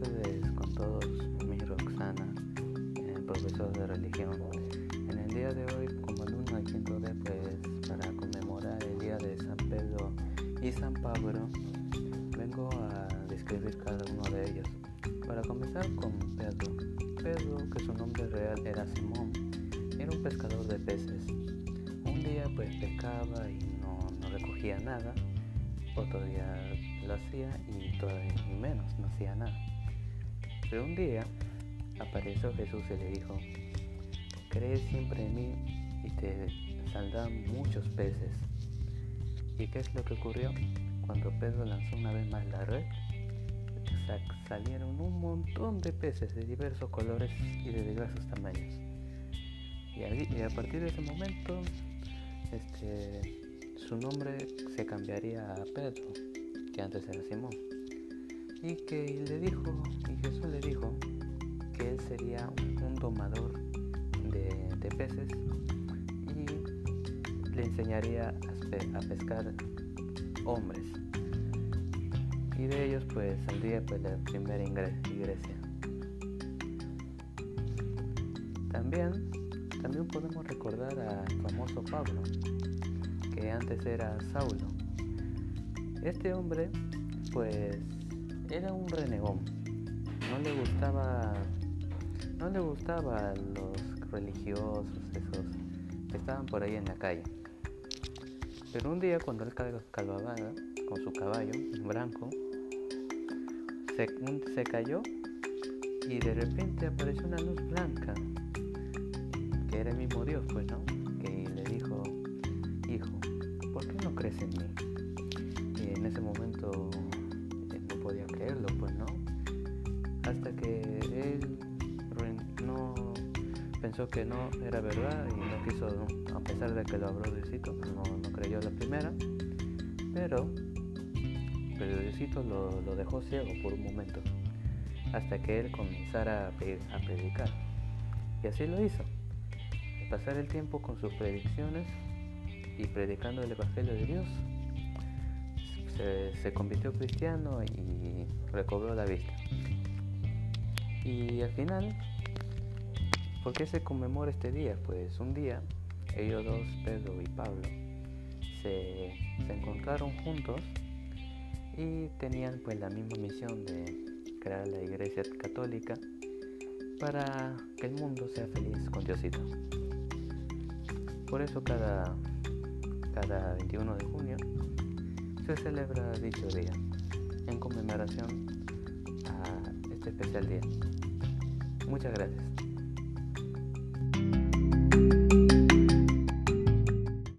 con todos, mi Roxana, eh, profesor de religión. En el día de hoy, como alumno del quinto D, pues para conmemorar el día de San Pedro y San Pablo, vengo a describir cada uno de ellos. Para comenzar con Pedro. Pedro, que su nombre real era Simón, era un pescador de peces. Un día pues pescaba y no, no recogía nada, otro día lo hacía y, todavía menos, no hacía nada. Pero un día apareció Jesús y le dijo, cree siempre en mí y te saldrán muchos peces. ¿Y qué es lo que ocurrió? Cuando Pedro lanzó una vez más la red, salieron un montón de peces de diversos colores y de diversos tamaños. Y a, partir de ese momento, este, su nombre se cambiaría a Pedro, que antes era Simón. Y que le dijo, y Jesús le dijo, que él sería un domador de, peces y le enseñaría a, pescar hombres. Y de ellos pues saldría pues la primera iglesia. También, también podemos recordar al famoso Pablo, que antes era Saulo. Este hombre pues era un renegón. No le gustaba no le gustaba los religiosos, esos que estaban por ahí en la calle. Pero un día cuando él calvaba con su caballo, un branco, se, se cayó y de repente apareció una luz blanca, que era el mismo Dios, pues, ¿no? Que le dijo, hijo, ¿por qué no crees en mí? Y en ese momento podía creerlo, pues, ¿no? Hasta que él pensó que no era verdad y no quiso, a pesar de que lo habló Diosito, no, no creyó la primera, pero, pero Diosito lo, lo, dejó ciego por un momento, hasta que él comenzara a, a predicar. Y así lo hizo. Pasar el tiempo con sus predicciones y predicando el Evangelio de Dios, se, se convirtió cristiano y recobró la vista. Y al final ¿Por qué se conmemora este día? Pues un día ellos dos, Pedro y Pablo, se, encontraron juntos y tenían pues la misma misión de crear la iglesia católica para que el mundo sea feliz con Diosito. Por eso cada, cada 21 de junio se celebra dicho día en conmemoración a este especial día. Muchas gracias.